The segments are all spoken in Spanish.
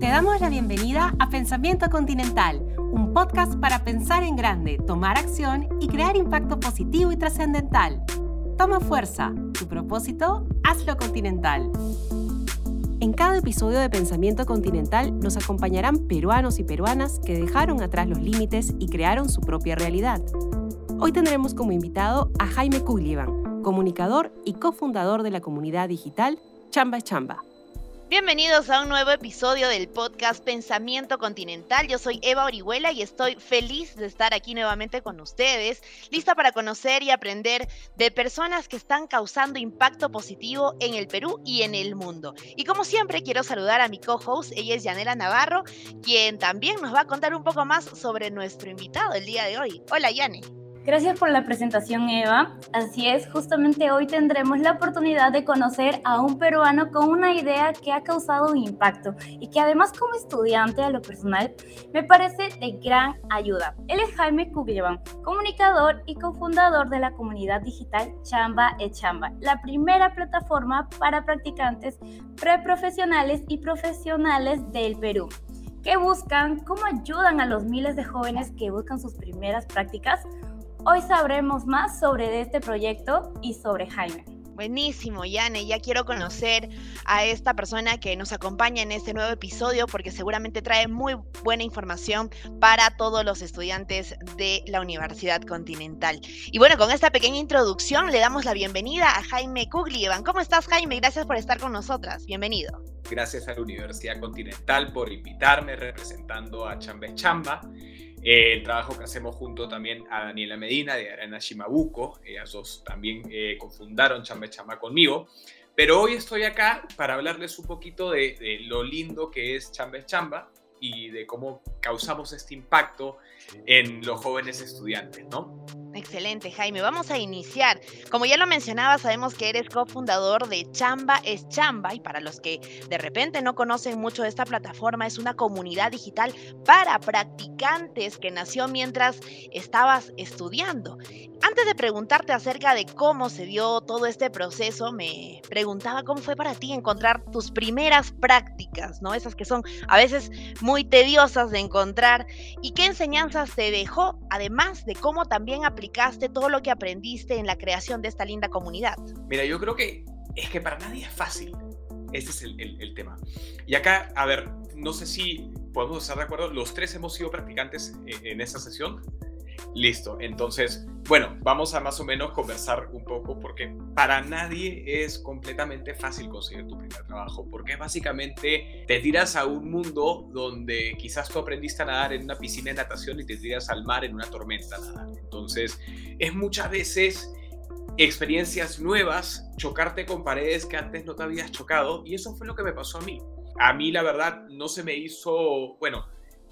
Te damos la bienvenida a Pensamiento Continental, un podcast para pensar en grande, tomar acción y crear impacto positivo y trascendental. Toma fuerza, tu propósito, hazlo continental. En cada episodio de Pensamiento Continental nos acompañarán peruanos y peruanas que dejaron atrás los límites y crearon su propia realidad. Hoy tendremos como invitado a Jaime Kuglievan, comunicador y cofundador de la comunidad digital Chamba Chamba. Bienvenidos a un nuevo episodio del podcast Pensamiento Continental. Yo soy Eva Orihuela y estoy feliz de estar aquí nuevamente con ustedes, lista para conocer y aprender de personas que están causando impacto positivo en el Perú y en el mundo. Y como siempre, quiero saludar a mi co-host, ella es Yanela Navarro, quien también nos va a contar un poco más sobre nuestro invitado el día de hoy. Hola, Yane. Gracias por la presentación, Eva. Así es, justamente hoy tendremos la oportunidad de conocer a un peruano con una idea que ha causado un impacto y que además como estudiante a lo personal me parece de gran ayuda. Él es Jaime Kuglievan, comunicador y cofundador de la comunidad digital Chamba e Chamba, la primera plataforma para practicantes preprofesionales y profesionales del Perú que buscan, cómo ayudan a los miles de jóvenes que buscan sus primeras prácticas Hoy sabremos más sobre este proyecto y sobre Jaime. Buenísimo, Yane. Ya quiero conocer a esta persona que nos acompaña en este nuevo episodio porque seguramente trae muy buena información para todos los estudiantes de la Universidad Continental. Y bueno, con esta pequeña introducción le damos la bienvenida a Jaime Kuglievan. ¿Cómo estás, Jaime? Gracias por estar con nosotras. Bienvenido. Gracias a la Universidad Continental por invitarme representando a Chamba Chamba. Eh, el trabajo que hacemos junto también a Daniela Medina de Arana Shimabuco, ellas dos también eh, cofundaron Chamba Chamba conmigo. Pero hoy estoy acá para hablarles un poquito de, de lo lindo que es Chamba Chamba y de cómo causamos este impacto en los jóvenes estudiantes, ¿no? Excelente, Jaime. Vamos a iniciar. Como ya lo mencionaba, sabemos que eres cofundador de Chamba es Chamba y para los que de repente no conocen mucho de esta plataforma, es una comunidad digital para practicantes que nació mientras estabas estudiando. Antes de preguntarte acerca de cómo se dio todo este proceso, me preguntaba cómo fue para ti encontrar tus primeras prácticas, ¿no? Esas que son a veces muy tediosas de encontrar y qué enseñanzas te dejó, además de cómo también aplicaste todo lo que aprendiste en la creación de esta linda comunidad. Mira, yo creo que es que para nadie es fácil. Este es el, tema. Y acá, a ver, no sé si podemos estar de acuerdo, los tres hemos sido practicantes en, en esta sesión. Listo, entonces, bueno, vamos a más o menos conversar un poco porque para nadie es completamente fácil conseguir tu primer trabajo, porque básicamente te tiras a un mundo donde quizás tú aprendiste a nadar en una piscina de natación y te tiras al mar en una tormenta a nadar. Entonces, es muchas veces experiencias nuevas, chocarte con paredes que antes no te habías chocado, y eso fue lo que me pasó a mí. A mí, la verdad, no se me hizo, bueno,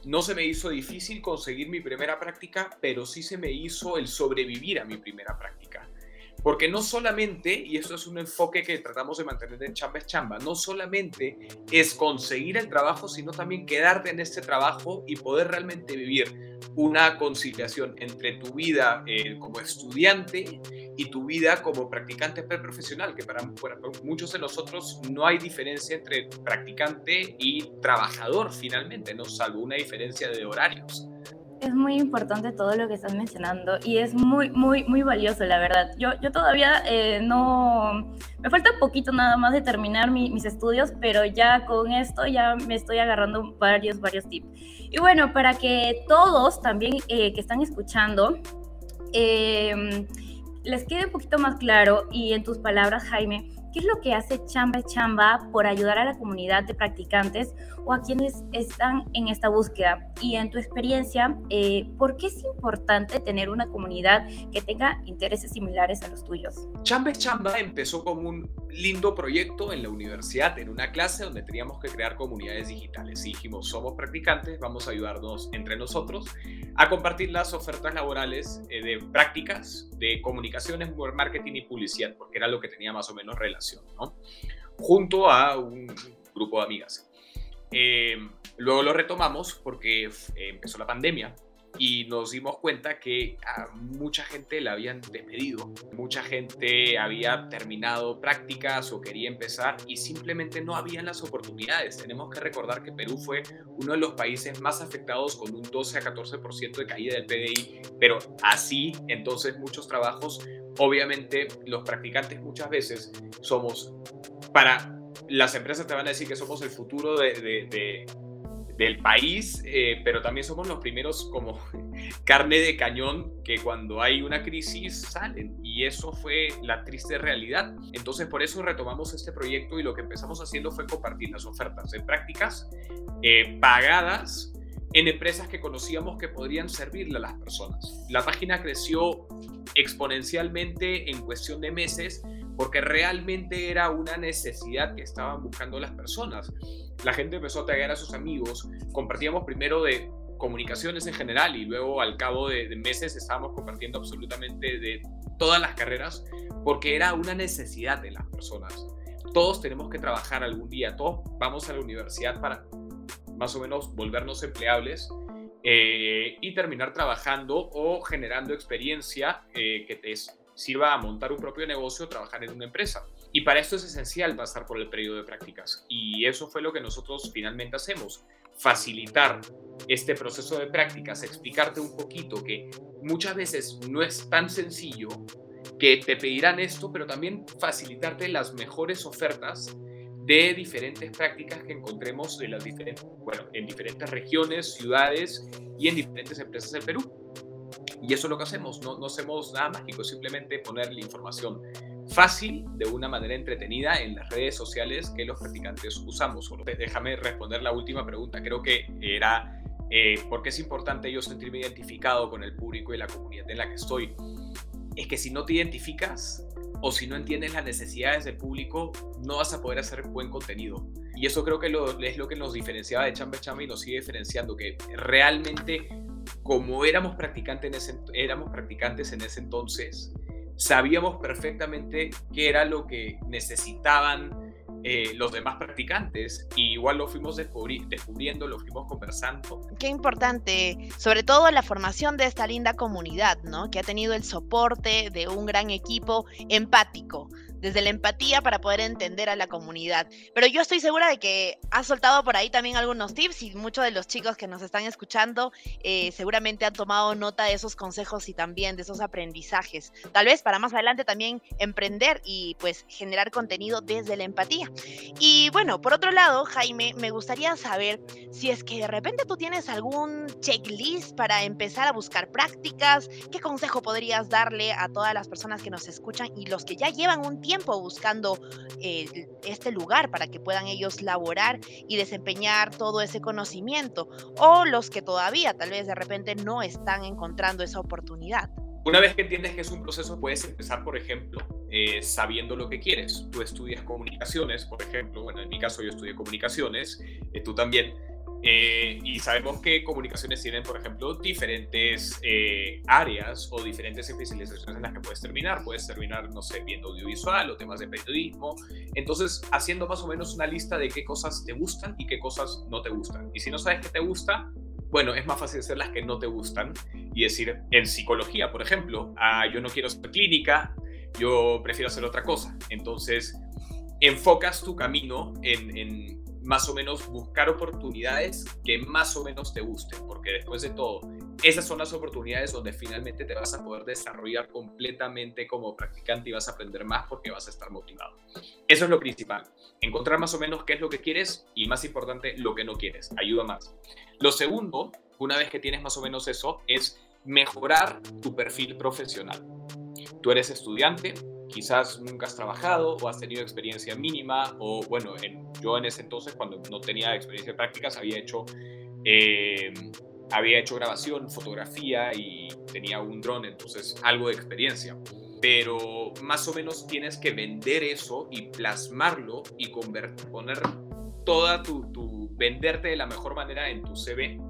no se me hizo difícil conseguir mi primera práctica, pero sí se me hizo el sobrevivir a mi primera práctica. Porque no solamente, y esto es un enfoque que tratamos de mantener en Chamba es Chamba, no solamente es conseguir el trabajo, sino también quedarte en este trabajo y poder realmente vivir una conciliación entre tu vida eh, como estudiante y tu vida como practicante preprofesional, que para, para, muchos de nosotros no hay diferencia entre practicante y trabajador finalmente, no salvo una diferencia de horarios es muy importante todo lo que estás mencionando y es muy, muy, muy valioso, la verdad. Yo, yo todavía eh, no... Me falta poquito nada más de terminar mis estudios, pero ya con esto ya me estoy agarrando varios, varios tips. Y bueno, para que todos también eh, que están escuchando eh, les quede un poquito más claro y en tus palabras, Jaime, ¿Qué es lo que hace Chamba Chamba por ayudar a la comunidad de practicantes o a quienes están en esta búsqueda? Y en tu experiencia, eh, ¿por qué es importante tener una comunidad que tenga intereses similares a los tuyos? Chamba Chamba empezó como un lindo proyecto en la universidad, en una clase donde teníamos que crear comunidades digitales. Y dijimos, somos practicantes, vamos a ayudarnos entre nosotros a compartir las ofertas laborales eh, de prácticas de comunicaciones, marketing y publicidad, porque era lo que tenía más o menos relación junto a un grupo de amigas. Eh, luego lo retomamos porque empezó la pandemia y nos dimos cuenta que a mucha gente la habían despedido, mucha gente había terminado prácticas o quería empezar y simplemente no habían las oportunidades. Tenemos que recordar que Perú fue uno de los países más afectados con un 12 a 14% de caída del PDI, pero así entonces muchos trabajos, obviamente los practicantes muchas veces somos para las empresas te van a decir que somos el futuro de, del país, eh, pero también somos los primeros como carne de cañón que cuando hay una crisis salen. Y eso fue la triste realidad. Entonces por eso retomamos este proyecto y lo que empezamos haciendo fue compartir las ofertas de prácticas eh, pagadas en empresas que conocíamos que podrían servirle a las personas. La página creció exponencialmente en cuestión de meses porque realmente era una necesidad que estaban buscando las personas. La gente empezó a taggear a sus amigos, compartíamos primero de comunicaciones en general y luego al cabo de, meses estábamos compartiendo absolutamente de todas las carreras porque era una necesidad de las personas. Todos tenemos que trabajar algún día, todos vamos a la universidad para más o menos volvernos empleables eh, y terminar trabajando o generando experiencia eh, que te sirva a montar un propio negocio o trabajar en una empresa. Y para esto es esencial pasar por el periodo de prácticas. Y eso fue lo que nosotros finalmente hacemos. Facilitar este proceso de prácticas, explicarte un poquito que muchas veces no es tan sencillo que te pedirán esto, pero también facilitarte las mejores ofertas de diferentes prácticas que encontremos de las diferentes, bueno, en diferentes regiones, ciudades y en diferentes empresas del Perú. Y eso es lo que hacemos, no, no hacemos nada mágico, simplemente poner la información fácil, de una manera entretenida en las redes sociales que los practicantes usamos. Déjame responder la última pregunta, creo que era eh, por qué es importante yo sentirme identificado con el público y la comunidad en la que estoy. Es que si no te identificas o si no entiendes las necesidades del público, no vas a poder hacer buen contenido. Y eso creo que es lo que nos diferenciaba de Chamba Chamba y nos sigue diferenciando, que realmente como éramos practicantes en ese, éramos practicantes en ese entonces, sabíamos perfectamente qué era lo que necesitaban eh, los demás practicantes y igual lo fuimos descubriendo, lo fuimos conversando. Qué importante, sobre todo la formación de esta linda comunidad, ¿no? Que ha tenido el soporte de un gran equipo empático, desde la empatía para poder entender a la comunidad. Pero yo estoy segura de que has soltado por ahí también algunos tips y muchos de los chicos que nos están escuchando eh, seguramente han tomado nota de esos consejos y también de esos aprendizajes. Tal vez para más adelante también emprender y pues generar contenido desde la empatía. Y bueno, por otro lado, Jaime, me gustaría saber si es que de repente tú tienes algún checklist para empezar a buscar prácticas, ¿qué consejo podrías darle a todas las personas que nos escuchan y los que ya llevan un tiempo buscando eh, este lugar para que puedan ellos laborar y desempeñar todo ese conocimiento, o los que todavía tal vez de repente no están encontrando esa oportunidad. Una vez que entiendes que es un proceso, puedes empezar, por ejemplo, eh, sabiendo lo que quieres. Tú estudias comunicaciones, por ejemplo, bueno, en mi caso yo estudié comunicaciones, eh, tú también eh, y sabemos que comunicaciones tienen, por ejemplo, diferentes eh, áreas o diferentes especializaciones en las que puedes terminar. Puedes terminar, no sé, viendo audiovisual o temas de periodismo. Entonces, haciendo más o menos una lista de qué cosas te gustan y qué cosas no te gustan. Y si no sabes qué te gusta, bueno, es más fácil hacer las que no te gustan y decir, en psicología, por ejemplo, ah, yo no quiero ser clínica, yo prefiero hacer otra cosa. Entonces, enfocas tu camino en, en más o menos buscar oportunidades que más o menos te gusten, porque después de todo, esas son las oportunidades donde finalmente te vas a poder desarrollar completamente como practicante y vas a aprender más porque vas a estar motivado. Eso es lo principal, encontrar más o menos qué es lo que quieres y más importante, lo que no quieres, ayuda más. Lo segundo, una vez que tienes más o menos eso, es mejorar tu perfil profesional. Tú eres estudiante, quizás nunca has trabajado o has tenido experiencia mínima o bueno, yo en ese entonces cuando no tenía experiencia de prácticas había hecho, eh, había hecho grabación, fotografía y tenía un dron, entonces algo de experiencia. Pero más o menos tienes que vender eso y plasmarlo y convertir, poner toda tu, tu, venderte de la mejor manera en tu CV,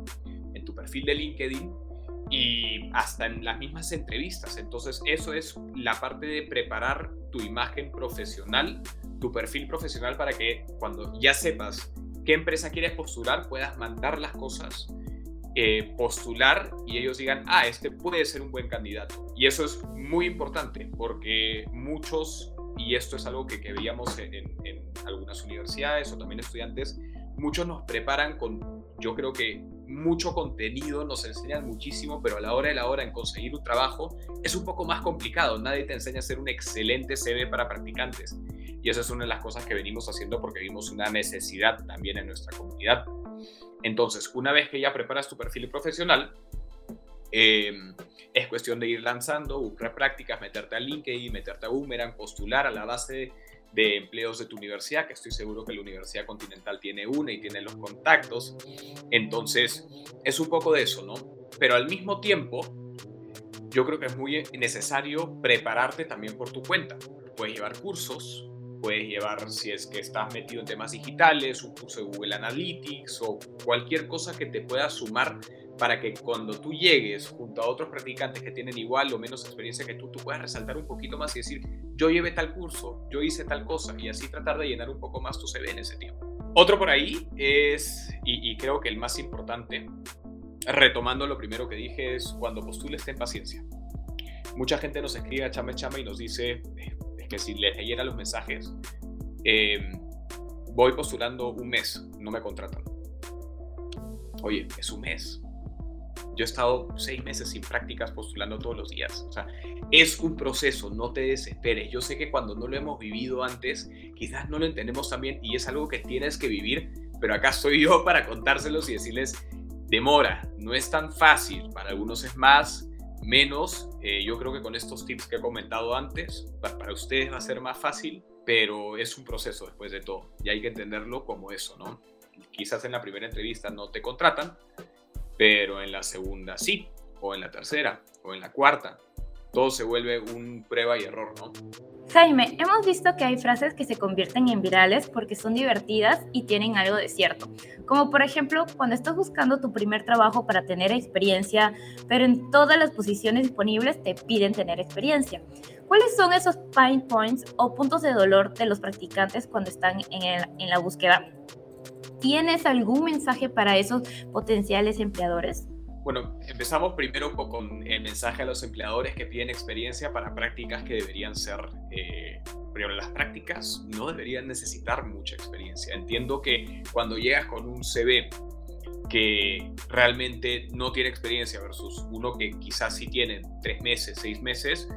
en tu perfil de LinkedIn y hasta en las mismas entrevistas. Entonces, eso es la parte de preparar tu imagen profesional, tu perfil profesional para que cuando ya sepas qué empresa quieres postular, puedas mandar las cosas eh, postular y ellos digan, ah, este puede ser un buen candidato. Y eso es muy importante porque muchos, y esto es algo que, que veíamos en, en algunas universidades o también estudiantes, muchos nos preparan con, yo creo que mucho contenido, nos enseñan muchísimo, pero a la hora de la hora en conseguir un trabajo es un poco más complicado. Nadie te enseña a ser un excelente CV para practicantes. Y esa es una de las cosas que venimos haciendo porque vimos una necesidad también en nuestra comunidad. Entonces, una vez que ya preparas tu perfil profesional, em, es cuestión de ir lanzando, buscar prácticas, meterte a LinkedIn, meterte a Boomerang, postular a la base de empleos de tu universidad, que estoy seguro que la Universidad Continental tiene una y tiene los contactos. Entonces, es un poco de eso, ¿no? Pero al mismo tiempo, yo creo que es muy necesario prepararte también por tu cuenta. Puedes llevar cursos, puedes llevar, si es que estás metido en temas digitales, un curso de Google Analytics o cualquier cosa que te pueda sumar para que cuando tú llegues junto a otros practicantes que tienen igual o menos experiencia que tú, tú puedas resaltar un poquito más y decir, yo llevé tal curso, yo hice tal cosa y así tratar de llenar un poco más tu CV en ese tiempo. Otro por ahí es, y, creo que el más importante, retomando lo primero que dije, es cuando postules ten paciencia. Mucha gente nos escribe a chama chama y nos dice, que si les leyera los mensajes, em, voy postulando un mes, no me contratan. Oye, es un mes yo he estado seis meses sin prácticas postulando todos los días. O sea, es un proceso, no te desesperes. Yo sé que cuando no lo hemos vivido antes, quizás no lo entendemos también y es algo que tienes que vivir, pero acá estoy yo para contárselos y decirles, demora, no es tan fácil. Para algunos es más, menos. Eh, yo creo que con estos tips que he comentado antes, para ustedes va a ser más fácil, pero es un proceso después de todo y hay que entenderlo como eso, ¿no? Quizás en la primera entrevista no te contratan, pero en la segunda sí, o en la tercera, o en la cuarta. Todo se vuelve un prueba y error, ¿no? Jaime, hemos visto que hay frases que se convierten en virales porque son divertidas y tienen algo de cierto. Como por ejemplo, cuando estás buscando tu primer trabajo para tener experiencia, pero en todas las posiciones disponibles te piden tener experiencia. ¿Cuáles son esos pain points o puntos de dolor de los practicantes cuando están en, en la búsqueda? ¿Tienes algún mensaje para esos potenciales empleadores? Bueno, empezamos primero con el mensaje a los empleadores que piden experiencia para prácticas que deberían ser, eh, pero las prácticas no deberían necesitar mucha experiencia. Entiendo que cuando llegas con un CV que realmente no tiene experiencia versus uno que quizás sí tiene tres meses, seis meses,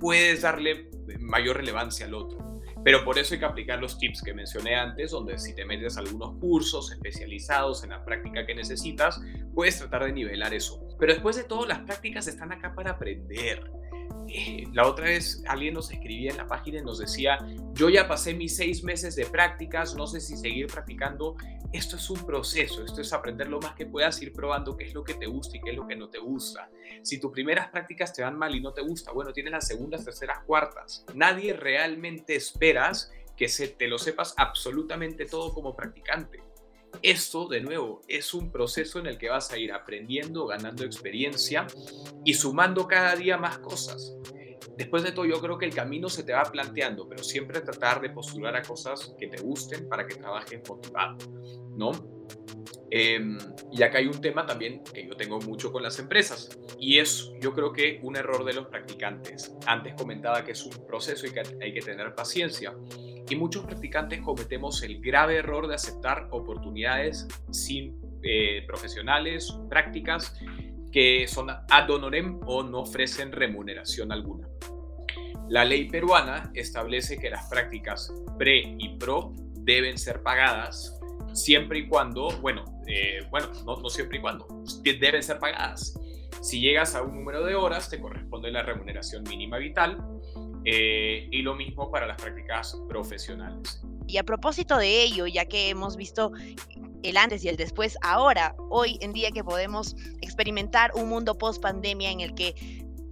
puedes darle mayor relevancia al otro. Pero por eso hay que aplicar los tips que mencioné antes, donde si te metes algunos cursos especializados en la práctica que necesitas, puedes tratar de nivelar eso. Pero después de todo, las prácticas están acá para aprender. Eh, la otra vez alguien nos escribía en la página y nos decía, yo ya pasé mis seis meses de prácticas, no sé si seguir practicando. Esto es un proceso, esto es aprender lo más que puedas, ir probando qué es lo que te gusta y qué es lo que no te gusta. Si tus primeras prácticas te van mal y no te gusta, bueno, tienes las segundas, terceras, cuartas. Nadie realmente esperas que se, te lo sepas absolutamente todo como practicante. Esto, de nuevo, es un proceso en el que vas a ir aprendiendo, ganando experiencia y sumando cada día más cosas. Después de todo, yo creo que el camino se te va planteando, pero siempre tratar de postular a cosas que te gusten para que trabajes motivado, ¿no? Em, y acá hay un tema también que yo tengo mucho con las empresas y es yo creo que un error de los practicantes. Antes comentaba que es un proceso y que hay que tener paciencia y muchos practicantes cometemos el grave error de aceptar oportunidades sin eh, profesionales, prácticas que son ad honorem o no ofrecen remuneración alguna. La ley peruana establece que las prácticas pre y pro deben ser pagadas siempre y cuando, bueno, eh, bueno, no, no siempre y cuando, deben ser pagadas. Si llegas a un número de horas, te corresponde la remuneración mínima vital eh, y lo mismo para las prácticas profesionales. Y a propósito de ello, ya que hemos visto el antes y el después, ahora, hoy en día que podemos experimentar un mundo post pandemia en el que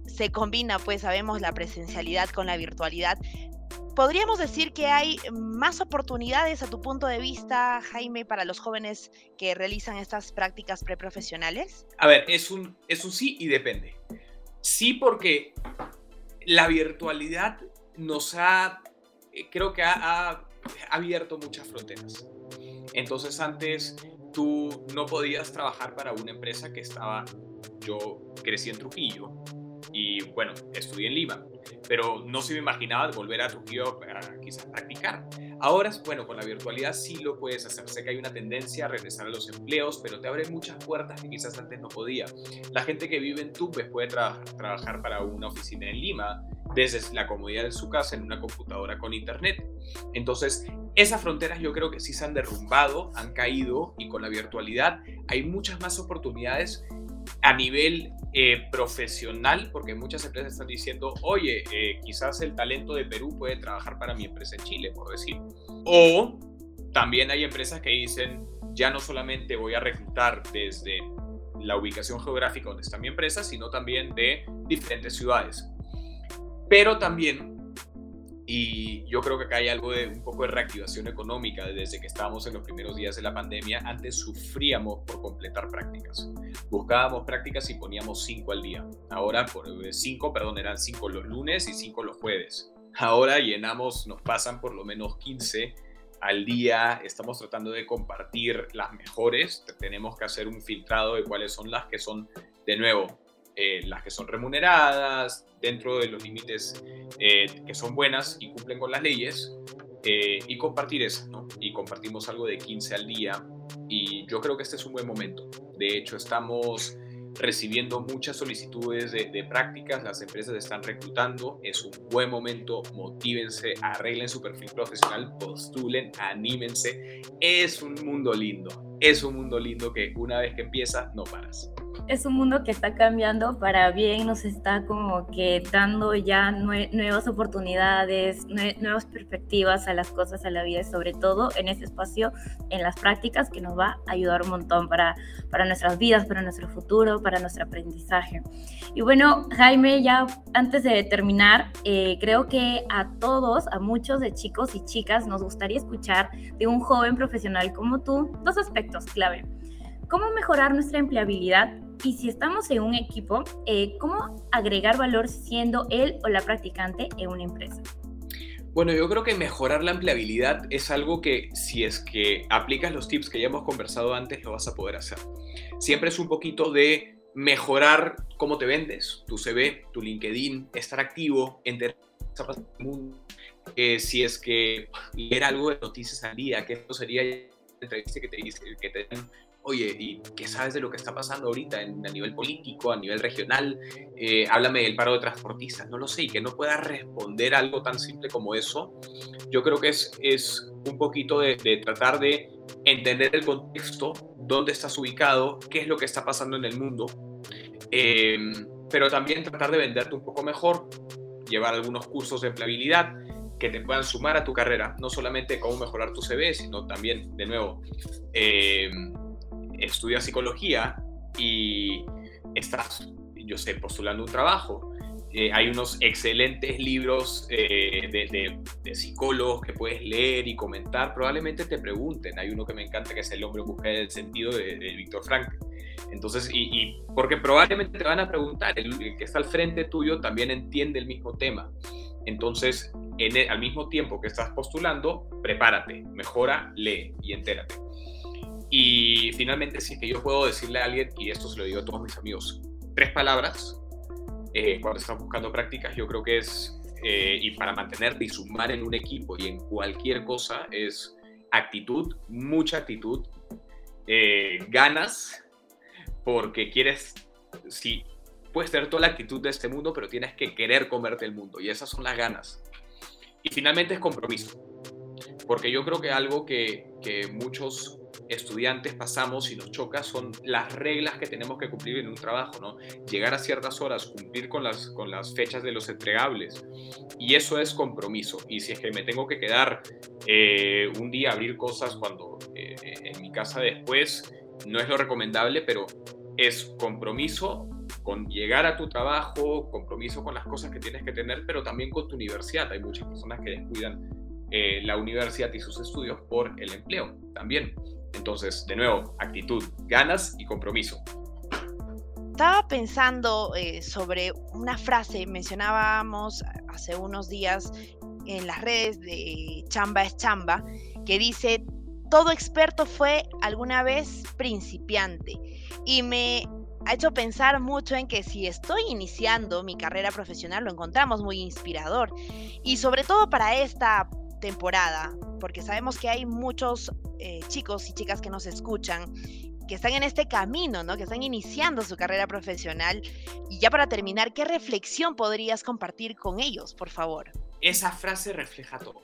se combina, pues sabemos, la presencialidad con la virtualidad. ¿Podríamos decir que hay más oportunidades a tu punto de vista, Jaime, para los jóvenes que realizan estas prácticas preprofesionales? A ver, es un, sí y depende. Sí porque la virtualidad nos ha, eh, creo que ha, abierto muchas fronteras. Entonces antes tú no podías trabajar para una empresa que estaba, yo crecí en Trujillo y bueno, estudié en Lima, pero no se me imaginaba volver a Trujillo para quizás practicar. Ahora, bueno, con la virtualidad sí lo puedes hacer. Sé que hay una tendencia a regresar a los empleos, pero te abre muchas puertas que quizás antes no podía. La gente que vive en Tumbes puede trabajar para una oficina en Lima desde la comodidad de su casa en una computadora con internet. Entonces, esas fronteras yo creo que sí se han derrumbado, han caído y con la virtualidad hay muchas más oportunidades a nivel eh, profesional, porque muchas empresas están diciendo, oye, eh, quizás el talento de Perú puede trabajar para mi empresa en Chile, por decir. O también hay empresas que dicen, ya no solamente voy a reclutar desde la ubicación geográfica donde está mi empresa, sino también de diferentes ciudades. Pero también y yo creo que acá hay algo de un poco de reactivación económica desde que estábamos en los primeros días de la pandemia. Antes sufríamos por completar prácticas. Buscábamos prácticas y poníamos cinco al día. Ahora, por eh, cinco, perdón, eran cinco los lunes y cinco los jueves. Ahora llenamos, nos pasan por lo menos 15 al día. Estamos tratando de compartir las mejores. Tenemos que hacer un filtrado de cuáles son las que son, de nuevo, eh, las que son remuneradas, dentro de los límites eh, que son buenas y cumplen con las leyes, eh, y compartir ¿no? Y compartimos algo de 15 al día, y yo creo que este es un buen momento. De hecho, estamos recibiendo muchas solicitudes de, de, prácticas, las empresas están reclutando, es un buen momento, motívense, arreglen su perfil profesional, postulen, anímense, es un mundo lindo, es un mundo lindo que una vez que empieza no paras es un mundo que está cambiando para bien, nos está como que dando ya nuevas oportunidades, nuevas perspectivas a las cosas, a la vida, sobre todo en ese espacio, en las prácticas, que nos va a ayudar un montón para, para nuestras vidas, para nuestro futuro, para nuestro aprendizaje. Y bueno, Jaime, ya antes de terminar, eh, creo que a todos, a muchos de chicos y chicas, nos gustaría escuchar de un joven profesional como tú dos aspectos clave. ¿Cómo mejorar nuestra empleabilidad y si estamos en un equipo, eh, ¿cómo agregar valor siendo él o la practicante en una empresa? Bueno, yo creo que mejorar la empleabilidad es algo que si es que aplicas los tips que ya hemos conversado antes, lo vas a poder hacer. Siempre es un poquito de mejorar cómo te vendes, tu CV, tu LinkedIn, estar activo, entender el mundo. Eh, si es que leer algo de noticias al día, que esto sería entrevista que te, que te oye, ¿y qué sabes de lo que está pasando ahorita a nivel político, a nivel regional? Eh, háblame del paro de transportistas, no lo sé, y que no puedas responder algo tan simple como eso, yo creo que es, es un poquito de, tratar de entender el contexto, dónde estás ubicado, qué es lo que está pasando en el mundo, em, pero también tratar de venderte un poco mejor, llevar algunos cursos de empleabilidad, que te puedan sumar a tu carrera, no solamente cómo mejorar tu CV, sino también, de nuevo, eh, estudias psicología y estás, yo sé, postulando un trabajo, eh, hay unos excelentes libros eh, de, psicólogos que puedes leer y comentar. Probablemente te pregunten. Hay uno que me encanta que es El hombre busca del sentido de, Víctor Frank. Entonces, y, porque probablemente te van a preguntar, el, que está al frente tuyo también entiende el mismo tema. Entonces, en al mismo tiempo que estás postulando, prepárate, mejora, lee y entérate. Y finalmente, si es que yo puedo decirle a alguien, y esto se lo digo a todos mis amigos, tres palabras eh, cuando están buscando prácticas, yo creo que es, eh, y para mantenerte y sumar en un equipo y en cualquier cosa, es actitud, mucha actitud, eh, ganas, porque quieres, sí, puedes tener toda la actitud de este mundo, pero tienes que querer comerte el mundo, y esas son las ganas. Y finalmente es compromiso, porque yo creo que algo que, que muchos estudiantes pasamos y nos choca son las reglas que tenemos que cumplir en un trabajo, ¿no? Llegar a ciertas horas, cumplir con las, con las fechas de los entregables. Y eso es compromiso. Y si es que me tengo que quedar eh, un día a abrir cosas cuando eh, en mi casa después, no es lo recomendable, pero es compromiso con llegar a tu trabajo, compromiso con las cosas que tienes que tener, pero también con tu universidad. Hay muchas personas que descuidan eh, la universidad y sus estudios por el empleo también. Entonces, de nuevo, actitud, ganas y compromiso. Estaba pensando eh, sobre una frase, mencionábamos hace unos días en las redes de Chamba es Chamba, que dice, todo experto fue alguna vez principiante y me ha hecho pensar mucho en que si estoy iniciando mi carrera profesional lo encontramos muy inspirador y sobre todo para esta temporada, porque sabemos que hay muchos eh, chicos y chicas que nos escuchan que están en este camino, ¿no? Que están iniciando su carrera profesional. Y ya para terminar, ¿qué reflexión podrías compartir con ellos, por favor? Esa frase refleja todo.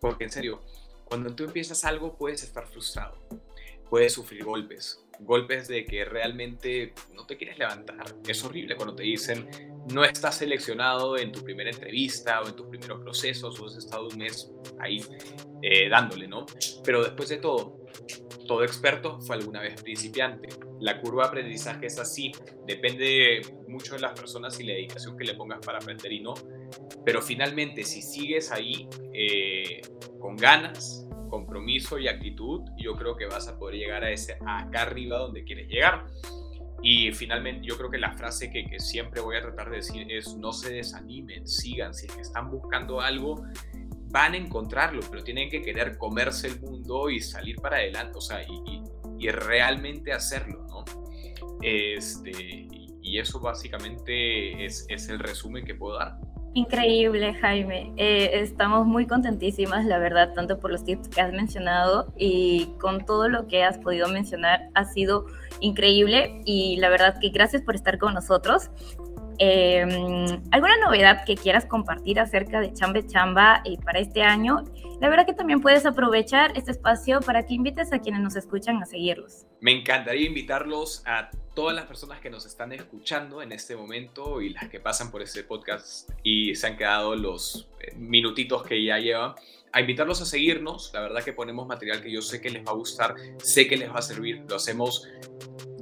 Porque en serio, cuando tú empiezas algo puedes estar frustrado, puedes sufrir golpes, golpes de que realmente no te quieres levantar. Es horrible cuando te dicen no estás seleccionado en tu primera entrevista o en tus primeros procesos o has estado un mes ahí eh, dándole, ¿no? Pero después de todo, todo experto fue alguna vez principiante. La curva de aprendizaje es así, depende mucho de las personas y la dedicación que le pongas para aprender y no. Pero finalmente, si sigues ahí eh, con ganas, compromiso y actitud, yo creo que vas a poder llegar a ese acá arriba donde quieres llegar. Y finalmente, yo creo que la frase que, siempre voy a tratar de decir es no se desanimen, sigan, si están buscando algo, van a encontrarlo, pero tienen que querer comerse el mundo y salir para adelante, o sea, y, realmente hacerlo, ¿no? Este, y eso básicamente es el resumen que puedo dar. Increíble, Jaime. Eh, estamos muy contentísimas, la verdad, tanto por los tips que has mencionado y con todo lo que has podido mencionar. Ha sido increíble y la verdad que gracias por estar con nosotros. Em, ¿Alguna novedad que quieras compartir acerca de Chambe Chamba eh, para este año? La verdad que también puedes aprovechar este espacio para que invites a quienes nos escuchan a seguirlos. Me encantaría invitarlos a todas las personas que nos están escuchando en este momento y las que pasan por este podcast y se han quedado los eh, minutitos que ya llevan, a invitarlos a seguirnos. La verdad que ponemos material que yo sé que les va a gustar, sé que les va a servir. Lo hacemos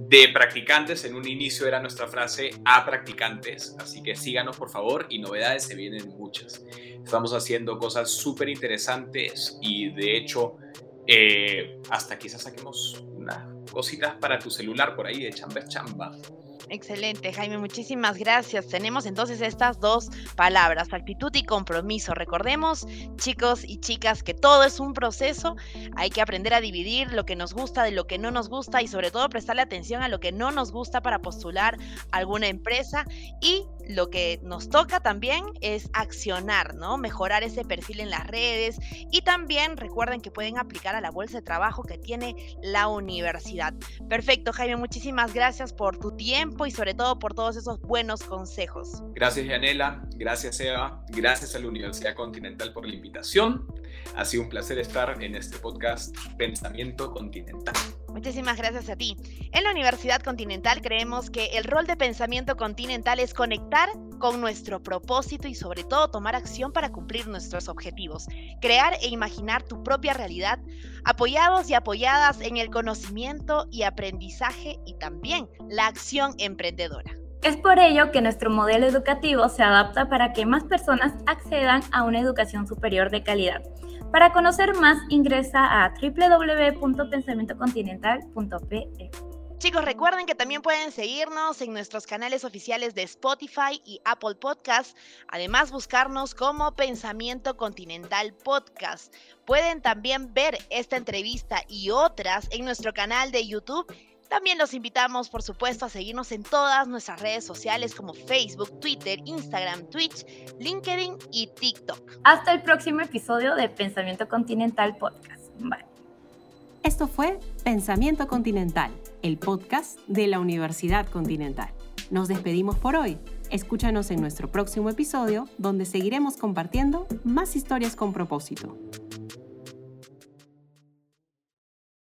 de practicantes. En un inicio era nuestra frase a practicantes. Así que síganos por favor y novedades se vienen muchas. Estamos haciendo cosas súper interesantes y de hecho eh, hasta quizás saquemos unas cositas para tu celular por ahí de chamba chamba. Excelente, Jaime, muchísimas gracias. Tenemos entonces estas dos palabras, actitud y compromiso. Recordemos, chicos y chicas, que todo es un proceso. Hay que aprender a dividir lo que nos gusta de lo que no nos gusta y sobre todo prestarle atención a lo que no nos gusta para postular alguna empresa y lo que nos toca también es accionar, ¿no? Mejorar ese perfil en las redes y también recuerden que pueden aplicar a la bolsa de trabajo que tiene la universidad. Perfecto, Jaime, muchísimas gracias por tu tiempo y sobre todo por todos esos buenos consejos. Gracias, Yanela. Gracias, Eva. Gracias a la Universidad Continental por la invitación. Ha sido un placer estar en este podcast Pensamiento Continental. Muchísimas gracias a ti. En la Universidad Continental creemos que el rol de pensamiento continental es conectar con nuestro propósito y sobre todo tomar acción para cumplir nuestros objetivos, crear e imaginar tu propia realidad, apoyados y apoyadas en el conocimiento y aprendizaje y también la acción emprendedora. Es por ello que nuestro modelo educativo se adapta para que más personas accedan a una educación superior de calidad para conocer más, ingresa a www.pensamientocontinental.pe. Chicos, recuerden que también pueden seguirnos en nuestros canales oficiales de Spotify y Apple Podcast. Además, buscarnos como Pensamiento Continental Podcast. Pueden también ver esta entrevista y otras en nuestro canal de YouTube también los invitamos, por supuesto, a seguirnos en todas nuestras redes sociales como Facebook, Twitter, Instagram, Twitch, LinkedIn y TikTok. Hasta el próximo episodio de Pensamiento Continental Podcast. Bye. Esto fue Pensamiento Continental, el podcast de la Universidad Continental. Nos despedimos por hoy. Escúchanos en nuestro próximo episodio, donde seguiremos compartiendo más historias con propósito.